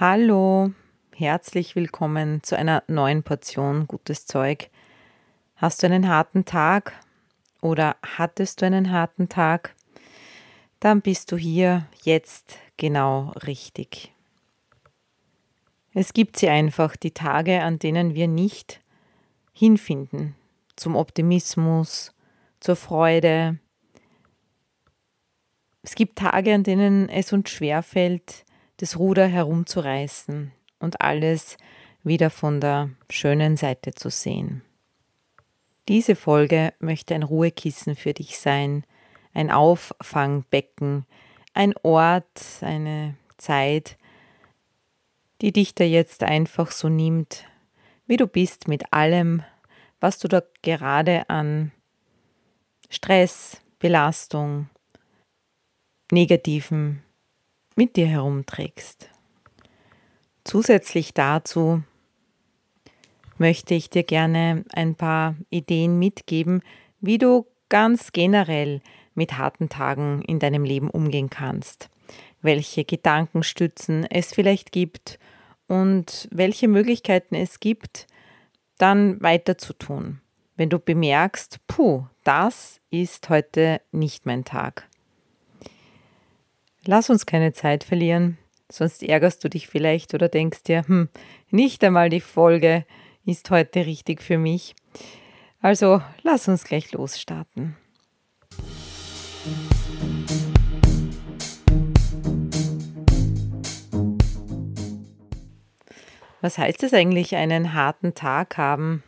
Hallo, herzlich willkommen zu einer neuen Portion gutes Zeug. Hast du einen harten Tag oder hattest du einen harten Tag? Dann bist du hier jetzt genau richtig. Es gibt sie einfach, die Tage, an denen wir nicht hinfinden zum Optimismus, zur Freude. Es gibt Tage, an denen es uns schwerfällt, das Ruder herumzureißen und alles wieder von der schönen Seite zu sehen. Diese Folge möchte ein Ruhekissen für dich sein, ein Auffangbecken, ein Ort, eine Zeit, die dich da jetzt einfach so nimmt, wie du bist mit allem, was du da gerade an Stress, Belastung, Negativen mit dir herumträgst. Zusätzlich dazu möchte ich dir gerne ein paar Ideen mitgeben, wie du ganz generell mit harten Tagen in deinem Leben umgehen kannst, welche Gedankenstützen es vielleicht gibt und welche Möglichkeiten es gibt, dann weiter zu tun, wenn du bemerkst, puh, das ist heute nicht mein Tag. Lass uns keine Zeit verlieren, sonst ärgerst du dich vielleicht oder denkst dir, hm, nicht einmal die Folge ist heute richtig für mich. Also lass uns gleich losstarten. Was heißt es eigentlich, einen harten Tag haben?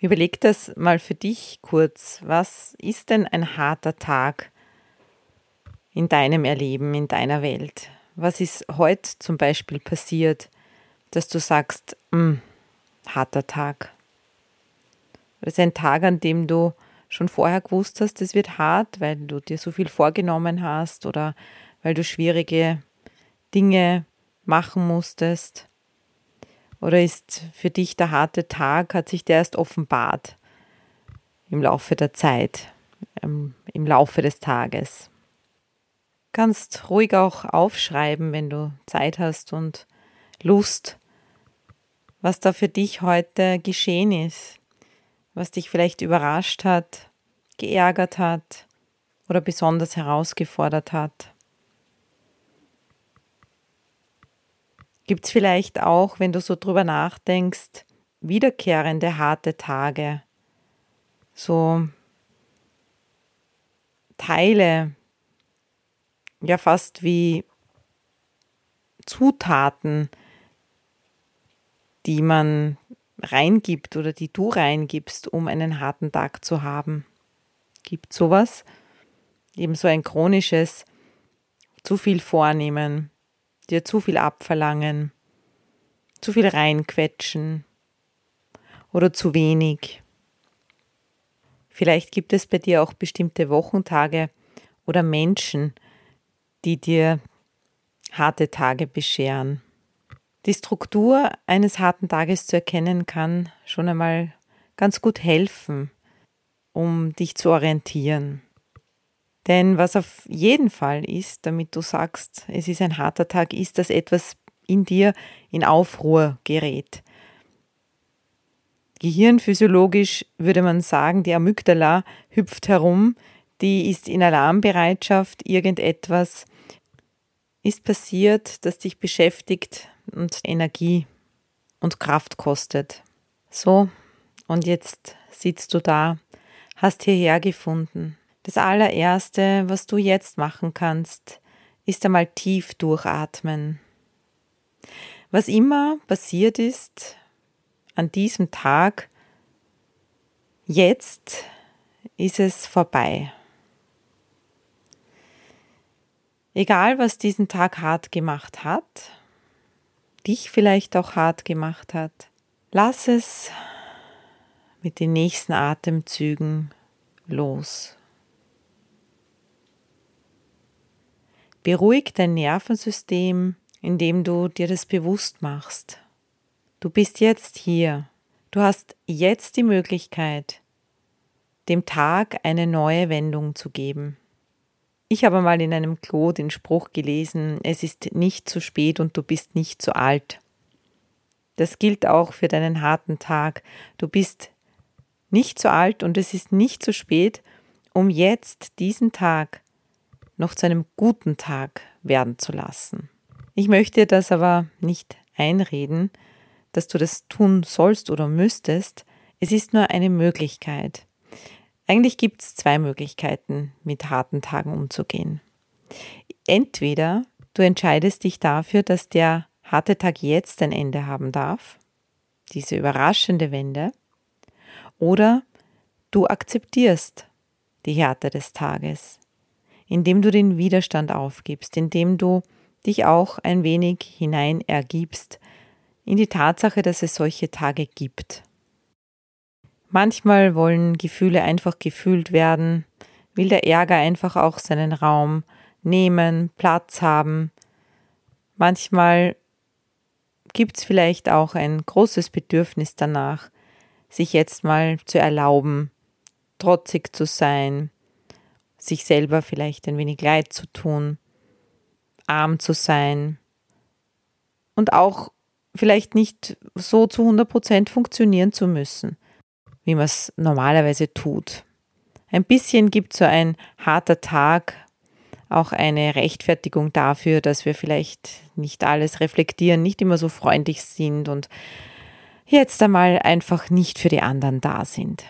Überleg das mal für dich kurz. Was ist denn ein harter Tag? In deinem Erleben, in deiner Welt? Was ist heute zum Beispiel passiert, dass du sagst, hm, harter Tag? Das ist ein Tag, an dem du schon vorher gewusst hast, es wird hart, weil du dir so viel vorgenommen hast oder weil du schwierige Dinge machen musstest? Oder ist für dich der harte Tag, hat sich der erst offenbart im Laufe der Zeit, ähm, im Laufe des Tages? Kannst ruhig auch aufschreiben, wenn du Zeit hast und Lust, was da für dich heute geschehen ist, was dich vielleicht überrascht hat, geärgert hat oder besonders herausgefordert hat. Gibt es vielleicht auch, wenn du so drüber nachdenkst, wiederkehrende harte Tage, so Teile ja fast wie Zutaten, die man reingibt oder die du reingibst, um einen harten Tag zu haben. Gibt sowas? Eben so ein chronisches zu viel vornehmen, dir zu viel abverlangen, zu viel reinquetschen oder zu wenig. Vielleicht gibt es bei dir auch bestimmte Wochentage oder Menschen, die dir harte Tage bescheren. Die Struktur eines harten Tages zu erkennen kann schon einmal ganz gut helfen, um dich zu orientieren. Denn was auf jeden Fall ist, damit du sagst, es ist ein harter Tag, ist, dass etwas in dir in Aufruhr gerät. Gehirnphysiologisch würde man sagen, die Amygdala hüpft herum, die ist in Alarmbereitschaft, irgendetwas ist passiert, das dich beschäftigt und Energie und Kraft kostet. So, und jetzt sitzt du da, hast hierher gefunden. Das allererste, was du jetzt machen kannst, ist einmal tief durchatmen. Was immer passiert ist an diesem Tag, jetzt ist es vorbei. Egal, was diesen Tag hart gemacht hat, dich vielleicht auch hart gemacht hat, lass es mit den nächsten Atemzügen los. Beruhig dein Nervensystem, indem du dir das bewusst machst. Du bist jetzt hier. Du hast jetzt die Möglichkeit, dem Tag eine neue Wendung zu geben. Ich habe mal in einem Klo den Spruch gelesen, es ist nicht zu spät und du bist nicht zu alt. Das gilt auch für deinen harten Tag. Du bist nicht zu alt und es ist nicht zu spät, um jetzt diesen Tag noch zu einem guten Tag werden zu lassen. Ich möchte das aber nicht einreden, dass du das tun sollst oder müsstest. Es ist nur eine Möglichkeit. Eigentlich gibt es zwei Möglichkeiten, mit harten Tagen umzugehen. Entweder du entscheidest dich dafür, dass der harte Tag jetzt ein Ende haben darf, diese überraschende Wende, oder du akzeptierst die Härte des Tages, indem du den Widerstand aufgibst, indem du dich auch ein wenig hinein ergibst in die Tatsache, dass es solche Tage gibt. Manchmal wollen Gefühle einfach gefühlt werden, will der Ärger einfach auch seinen Raum nehmen, Platz haben. Manchmal gibt es vielleicht auch ein großes Bedürfnis danach, sich jetzt mal zu erlauben, trotzig zu sein, sich selber vielleicht ein wenig leid zu tun, arm zu sein. Und auch vielleicht nicht so zu 100 Prozent funktionieren zu müssen wie man es normalerweise tut. Ein bisschen gibt so ein harter Tag auch eine Rechtfertigung dafür, dass wir vielleicht nicht alles reflektieren, nicht immer so freundlich sind und jetzt einmal einfach nicht für die anderen da sind.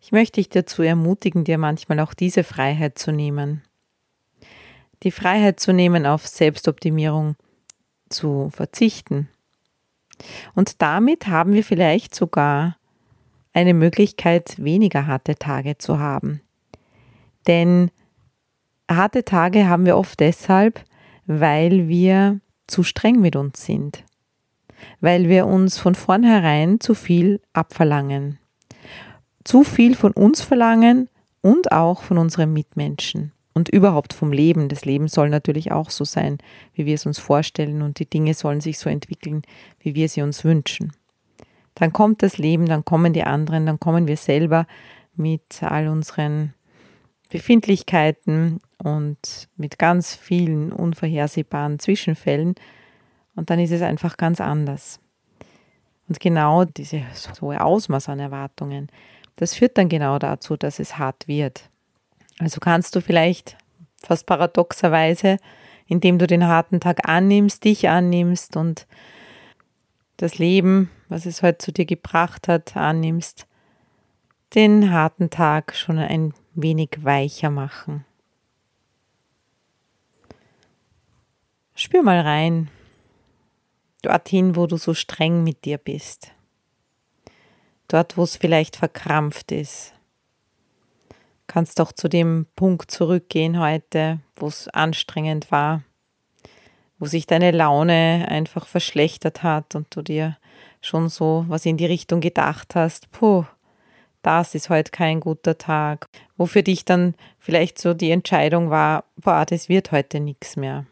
Ich möchte dich dazu ermutigen, dir manchmal auch diese Freiheit zu nehmen. Die Freiheit zu nehmen, auf Selbstoptimierung zu verzichten. Und damit haben wir vielleicht sogar eine Möglichkeit, weniger harte Tage zu haben. Denn harte Tage haben wir oft deshalb, weil wir zu streng mit uns sind, weil wir uns von vornherein zu viel abverlangen, zu viel von uns verlangen und auch von unseren Mitmenschen und überhaupt vom Leben. Das Leben soll natürlich auch so sein, wie wir es uns vorstellen und die Dinge sollen sich so entwickeln, wie wir sie uns wünschen. Dann kommt das Leben, dann kommen die anderen, dann kommen wir selber mit all unseren Befindlichkeiten und mit ganz vielen unvorhersehbaren Zwischenfällen. Und dann ist es einfach ganz anders. Und genau diese hohe Ausmaß an Erwartungen, das führt dann genau dazu, dass es hart wird. Also kannst du vielleicht fast paradoxerweise, indem du den harten Tag annimmst, dich annimmst und das Leben, was es heute zu dir gebracht hat, annimmst, den harten Tag schon ein wenig weicher machen. Spür mal rein, dorthin, wo du so streng mit dir bist, dort, wo es vielleicht verkrampft ist. Kannst auch zu dem Punkt zurückgehen heute, wo es anstrengend war wo sich deine Laune einfach verschlechtert hat und du dir schon so was in die Richtung gedacht hast, puh, das ist heute kein guter Tag, wo für dich dann vielleicht so die Entscheidung war, boah, das wird heute nichts mehr.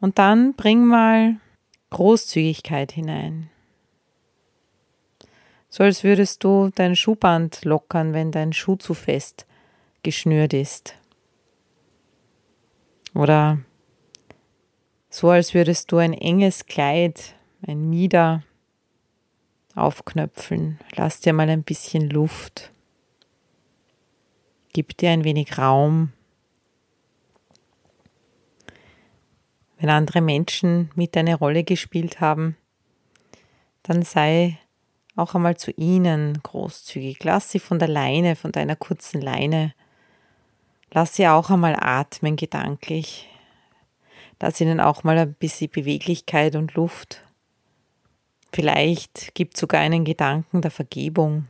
Und dann bring mal Großzügigkeit hinein. So als würdest du dein Schuhband lockern, wenn dein Schuh zu fest geschnürt ist. Oder so als würdest du ein enges Kleid, ein Mieder aufknöpfeln. Lass dir mal ein bisschen Luft. Gib dir ein wenig Raum. Wenn andere Menschen mit eine Rolle gespielt haben, dann sei auch einmal zu ihnen großzügig. Lass sie von der Leine, von deiner kurzen Leine. Lass sie auch einmal atmen gedanklich dass ihnen auch mal ein bisschen Beweglichkeit und Luft. Vielleicht gibt sogar einen Gedanken der Vergebung.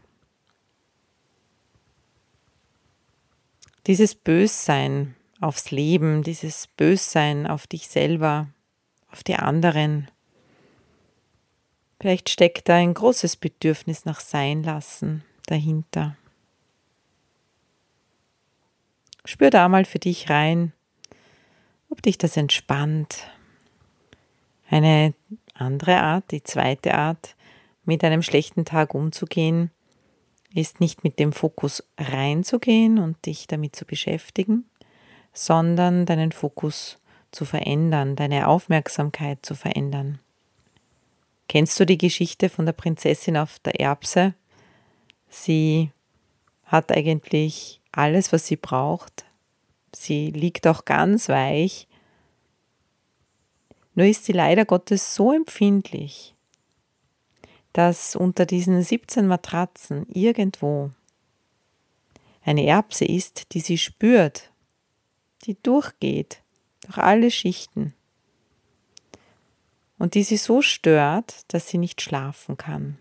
Dieses Bössein aufs Leben, dieses Bössein auf dich selber, auf die anderen. Vielleicht steckt da ein großes Bedürfnis nach Seinlassen dahinter. Spür da mal für dich rein, ob dich das entspannt. Eine andere Art, die zweite Art, mit einem schlechten Tag umzugehen, ist nicht mit dem Fokus reinzugehen und dich damit zu beschäftigen, sondern deinen Fokus zu verändern, deine Aufmerksamkeit zu verändern. Kennst du die Geschichte von der Prinzessin auf der Erbse? Sie hat eigentlich alles, was sie braucht. Sie liegt auch ganz weich. Nur ist sie leider Gottes so empfindlich, dass unter diesen 17 Matratzen irgendwo eine Erbse ist, die sie spürt, die durchgeht durch alle Schichten und die sie so stört, dass sie nicht schlafen kann.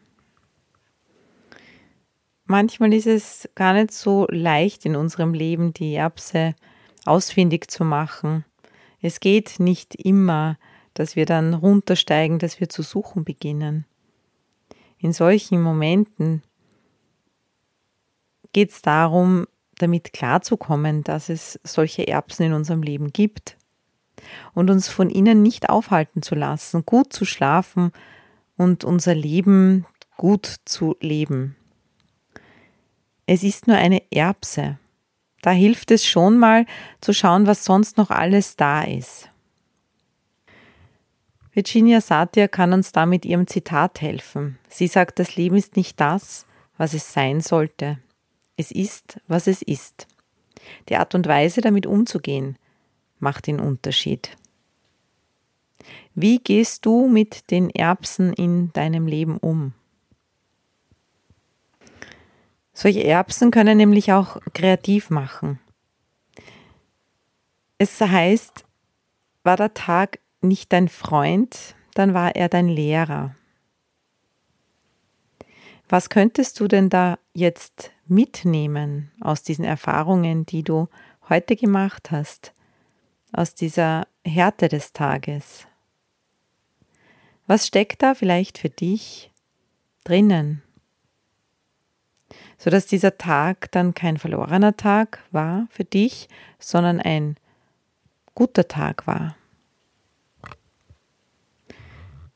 Manchmal ist es gar nicht so leicht in unserem Leben, die Erbse ausfindig zu machen. Es geht nicht immer, dass wir dann runtersteigen, dass wir zu suchen beginnen. In solchen Momenten geht es darum, damit klarzukommen, dass es solche Erbsen in unserem Leben gibt und uns von ihnen nicht aufhalten zu lassen, gut zu schlafen und unser Leben gut zu leben. Es ist nur eine Erbse. Da hilft es schon mal zu schauen, was sonst noch alles da ist. Virginia Satir kann uns da mit ihrem Zitat helfen. Sie sagt, das Leben ist nicht das, was es sein sollte. Es ist, was es ist. Die Art und Weise, damit umzugehen, macht den Unterschied. Wie gehst du mit den Erbsen in deinem Leben um? Solche Erbsen können nämlich auch kreativ machen. Es heißt, war der Tag nicht dein Freund, dann war er dein Lehrer. Was könntest du denn da jetzt mitnehmen aus diesen Erfahrungen, die du heute gemacht hast, aus dieser Härte des Tages? Was steckt da vielleicht für dich drinnen? Sodass dieser Tag dann kein verlorener Tag war für dich, sondern ein guter Tag war.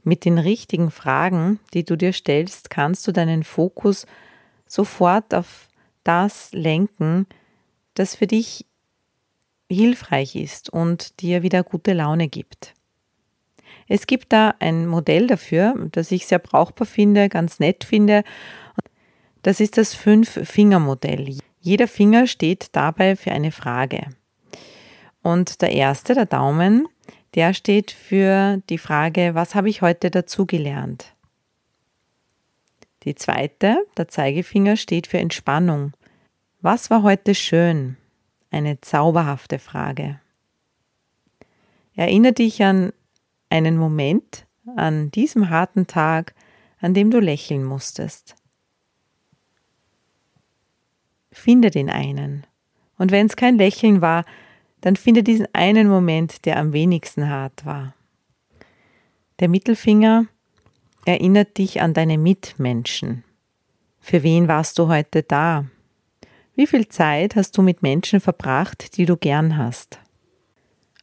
Mit den richtigen Fragen, die du dir stellst, kannst du deinen Fokus sofort auf das lenken, das für dich hilfreich ist und dir wieder gute Laune gibt. Es gibt da ein Modell dafür, das ich sehr brauchbar finde, ganz nett finde das ist das Fünf-Finger-Modell. Jeder Finger steht dabei für eine Frage. Und der erste, der Daumen, der steht für die Frage, was habe ich heute dazugelernt? Die zweite, der Zeigefinger, steht für Entspannung. Was war heute schön? Eine zauberhafte Frage. Erinnere dich an einen Moment, an diesem harten Tag, an dem du lächeln musstest. Finde den einen. Und wenn es kein Lächeln war, dann finde diesen einen Moment, der am wenigsten hart war. Der Mittelfinger erinnert dich an deine Mitmenschen. Für wen warst du heute da? Wie viel Zeit hast du mit Menschen verbracht, die du gern hast?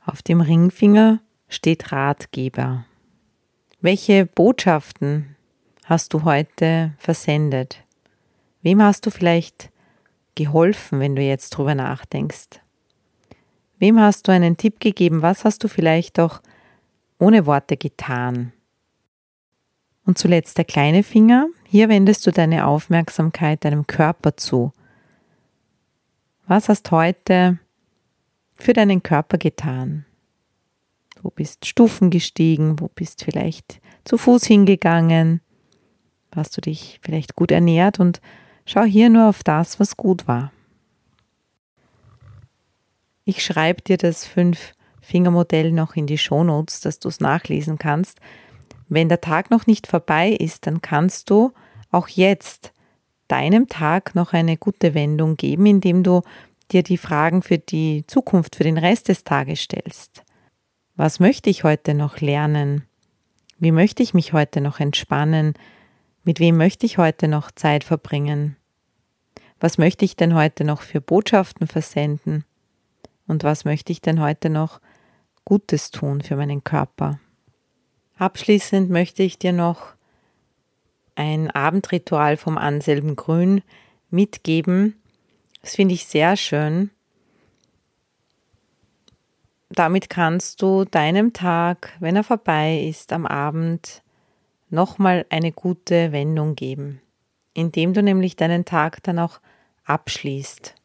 Auf dem Ringfinger steht Ratgeber. Welche Botschaften hast du heute versendet? Wem hast du vielleicht geholfen, wenn du jetzt drüber nachdenkst? Wem hast du einen Tipp gegeben? Was hast du vielleicht auch ohne Worte getan? Und zuletzt der kleine Finger. Hier wendest du deine Aufmerksamkeit deinem Körper zu. Was hast heute für deinen Körper getan? Wo bist Stufen gestiegen? Wo bist vielleicht zu Fuß hingegangen? Hast du dich vielleicht gut ernährt und Schau hier nur auf das, was gut war. Ich schreibe dir das Fünf-Finger-Modell noch in die Shownotes, dass du es nachlesen kannst. Wenn der Tag noch nicht vorbei ist, dann kannst du auch jetzt deinem Tag noch eine gute Wendung geben, indem du dir die Fragen für die Zukunft, für den Rest des Tages stellst. Was möchte ich heute noch lernen? Wie möchte ich mich heute noch entspannen? Mit wem möchte ich heute noch Zeit verbringen? Was möchte ich denn heute noch für Botschaften versenden? Und was möchte ich denn heute noch Gutes tun für meinen Körper? Abschließend möchte ich dir noch ein Abendritual vom Anselm Grün mitgeben. Das finde ich sehr schön. Damit kannst du deinem Tag, wenn er vorbei ist, am Abend nochmal eine gute Wendung geben, indem du nämlich deinen Tag dann auch abschließt.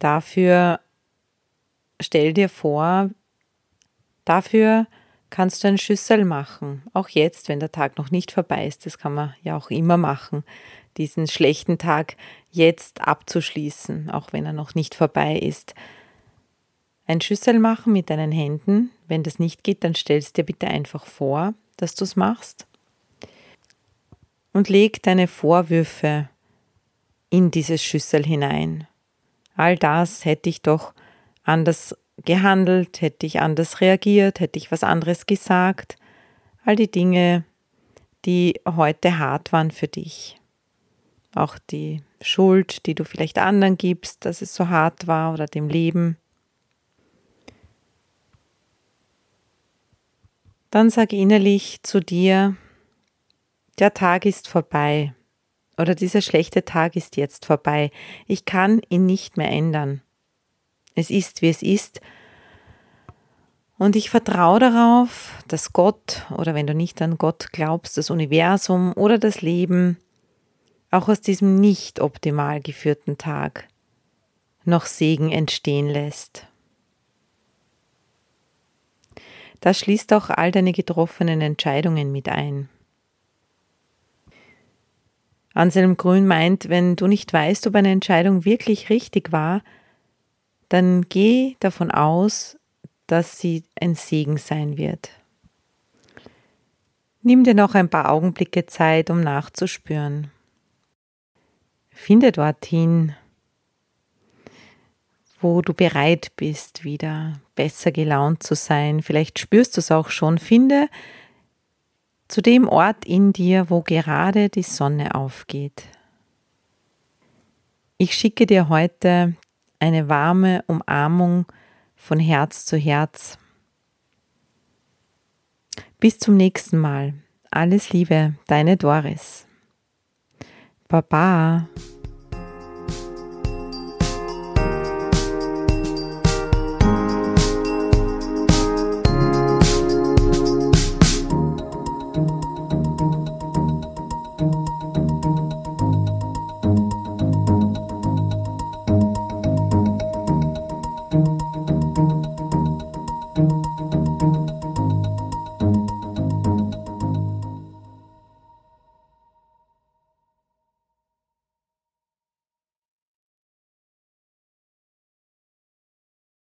Dafür stell dir vor, dafür kannst du ein Schüssel machen. Auch jetzt, wenn der Tag noch nicht vorbei ist. Das kann man ja auch immer machen. Diesen schlechten Tag jetzt abzuschließen, auch wenn er noch nicht vorbei ist. Ein Schüssel machen mit deinen Händen. Wenn das nicht geht, dann stellst dir bitte einfach vor, dass du es machst. Und leg deine Vorwürfe in dieses Schüssel hinein. All das hätte ich doch anders gehandelt, hätte ich anders reagiert, hätte ich was anderes gesagt. All die Dinge, die heute hart waren für dich. Auch die Schuld, die du vielleicht anderen gibst, dass es so hart war oder dem Leben. Dann sag innerlich zu dir, der Tag ist vorbei oder dieser schlechte Tag ist jetzt vorbei. Ich kann ihn nicht mehr ändern. Es ist, wie es ist. Und ich vertraue darauf, dass Gott, oder wenn du nicht an Gott glaubst, das Universum oder das Leben, auch aus diesem nicht optimal geführten Tag noch Segen entstehen lässt. Das schließt auch all deine getroffenen Entscheidungen mit ein. Anselm Grün meint, wenn du nicht weißt, ob eine Entscheidung wirklich richtig war, dann geh davon aus, dass sie ein Segen sein wird. Nimm dir noch ein paar Augenblicke Zeit, um nachzuspüren. Finde dorthin, wo du bereit bist, wieder besser gelaunt zu sein. Vielleicht spürst du es auch schon. Finde zu dem Ort in dir, wo gerade die Sonne aufgeht. Ich schicke dir heute eine warme Umarmung von Herz zu Herz. Bis zum nächsten Mal. Alles Liebe, deine Doris. Baba.